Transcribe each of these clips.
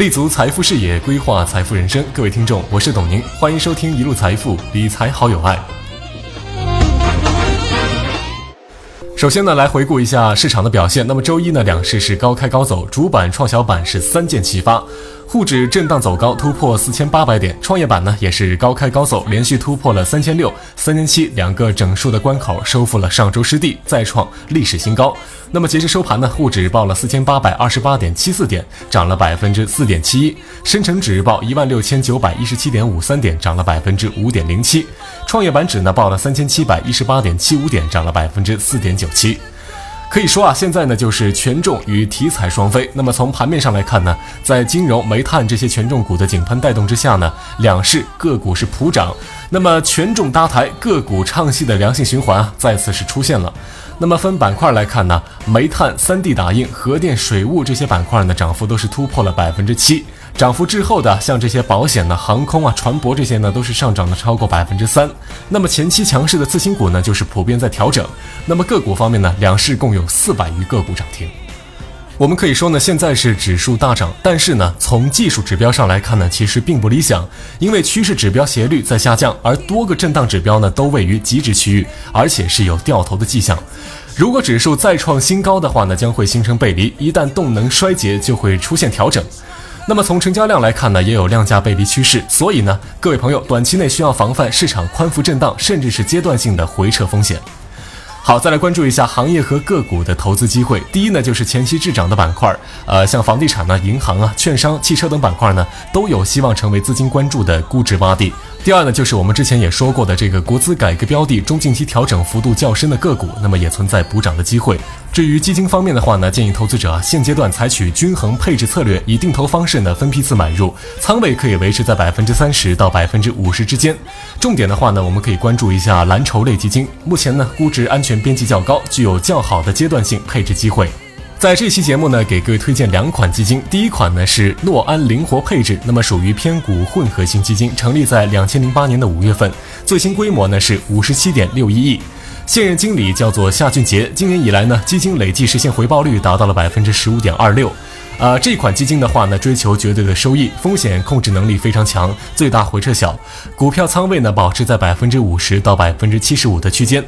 立足财富视野，规划财富人生。各位听众，我是董宁，欢迎收听一路财富理财好有爱。首先呢，来回顾一下市场的表现。那么周一呢，两市是高开高走，主板、创小板是三箭齐发。沪指震荡走高，突破四千八百点，创业板呢也是高开高走，连续突破了三千六、三千七两个整数的关口，收复了上周失地，再创历史新高。那么截至收盘呢，沪指报了四千八百二十八点七四点，涨了百分之四点七一；深成指报一万六千九百一十七点五三点，涨了百分之五点零七；创业板指呢报了三千七百一十八点七五点，涨了百分之四点九七。可以说啊，现在呢就是权重与题材双飞。那么从盘面上来看呢，在金融、煤炭这些权重股的井喷带动之下呢，两市个股是普涨。那么权重搭台，个股唱戏的良性循环啊，再次是出现了。那么分板块来看呢，煤炭、三 D 打印、核电、水务这些板块呢，涨幅都是突破了百分之七。涨幅滞后的，像这些保险呢、航空啊、船舶这些呢，都是上涨了超过百分之三。那么前期强势的次新股呢，就是普遍在调整。那么个股方面呢，两市共有四百余个股涨停。我们可以说呢，现在是指数大涨，但是呢，从技术指标上来看呢，其实并不理想，因为趋势指标斜率在下降，而多个震荡指标呢都位于极值区域，而且是有掉头的迹象。如果指数再创新高的话呢，将会形成背离，一旦动能衰竭，就会出现调整。那么从成交量来看呢，也有量价背离趋势，所以呢，各位朋友，短期内需要防范市场宽幅震荡，甚至是阶段性的回撤风险。好，再来关注一下行业和个股的投资机会。第一呢，就是前期滞涨的板块，呃，像房地产呢、银行啊、券商、汽车等板块呢，都有希望成为资金关注的估值洼地。第二呢，就是我们之前也说过的这个国资改革标的中近期调整幅度较深的个股，那么也存在补涨的机会。至于基金方面的话呢，建议投资者现阶段采取均衡配置策略，以定投方式呢分批次买入，仓位可以维持在百分之三十到百分之五十之间。重点的话呢，我们可以关注一下蓝筹类基金，目前呢估值安全边际较高，具有较好的阶段性配置机会。在这期节目呢，给各位推荐两款基金。第一款呢是诺安灵活配置，那么属于偏股混合型基金，成立在两千零八年的五月份，最新规模呢是五十七点六一亿，现任经理叫做夏俊杰。今年以来呢，基金累计实现回报率达到了百分之十五点二六。呃，这款基金的话呢，追求绝对的收益，风险控制能力非常强，最大回撤小，股票仓位呢保持在百分之五十到百分之七十五的区间，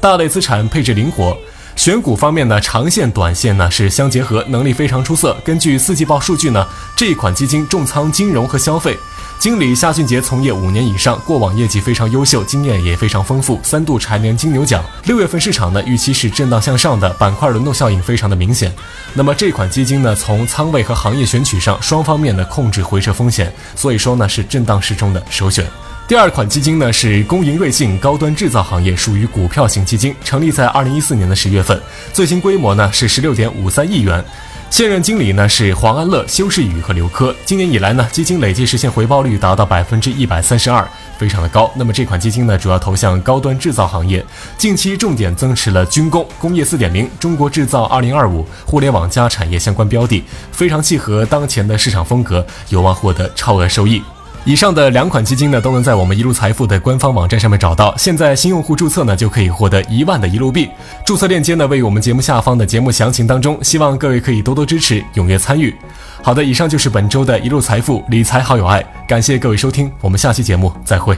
大类资产配置灵活。选股方面呢，长线、短线呢是相结合，能力非常出色。根据四季报数据呢，这一款基金重仓金融和消费。经理夏俊杰从业五年以上，过往业绩非常优秀，经验也非常丰富，三度蝉联金牛奖。六月份市场呢，预期是震荡向上的，板块轮动效应非常的明显。那么这款基金呢，从仓位和行业选取上，双方面的控制回撤风险，所以说呢是震荡市中的首选。第二款基金呢是工银瑞信高端制造行业，属于股票型基金，成立在二零一四年的十月份，最新规模呢是十六点五三亿元，现任经理呢是黄安乐、修世宇和刘科。今年以来呢，基金累计实现回报率达到百分之一百三十二，非常的高。那么这款基金呢，主要投向高端制造行业，近期重点增持了军工、工业四点零、中国制造二零二五、互联网加产业相关标的，非常契合当前的市场风格，有望获得超额收益。以上的两款基金呢，都能在我们一路财富的官方网站上面找到。现在新用户注册呢，就可以获得一万的一路币。注册链接呢，位于我们节目下方的节目详情当中。希望各位可以多多支持，踊跃参与。好的，以上就是本周的一路财富理财好有爱，感谢各位收听，我们下期节目再会。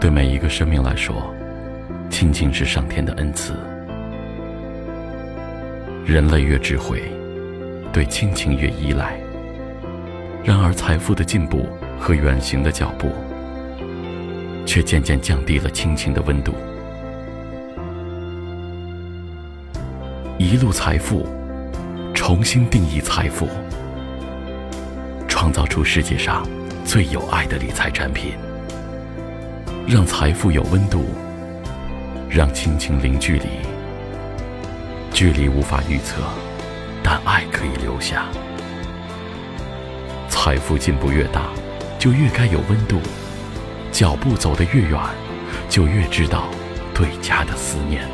对每一个生命来说，亲情是上天的恩赐。人类越智慧，对亲情越依赖。然而，财富的进步和远行的脚步，却渐渐降低了亲情的温度。一路财富，重新定义财富，创造出世界上最有爱的理财产品，让财富有温度，让亲情零距离。距离无法预测，但爱可以留下。财富进步越大，就越该有温度；脚步走得越远，就越知道对家的思念。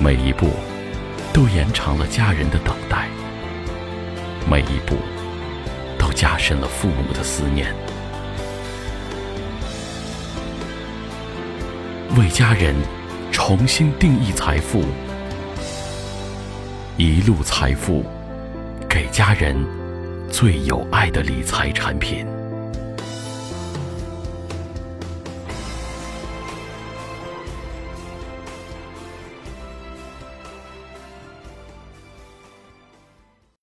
每一步都延长了家人的等待，每一步都加深了父母的思念。为家人重新定义财富，一路财富，给家人最有爱的理财产品。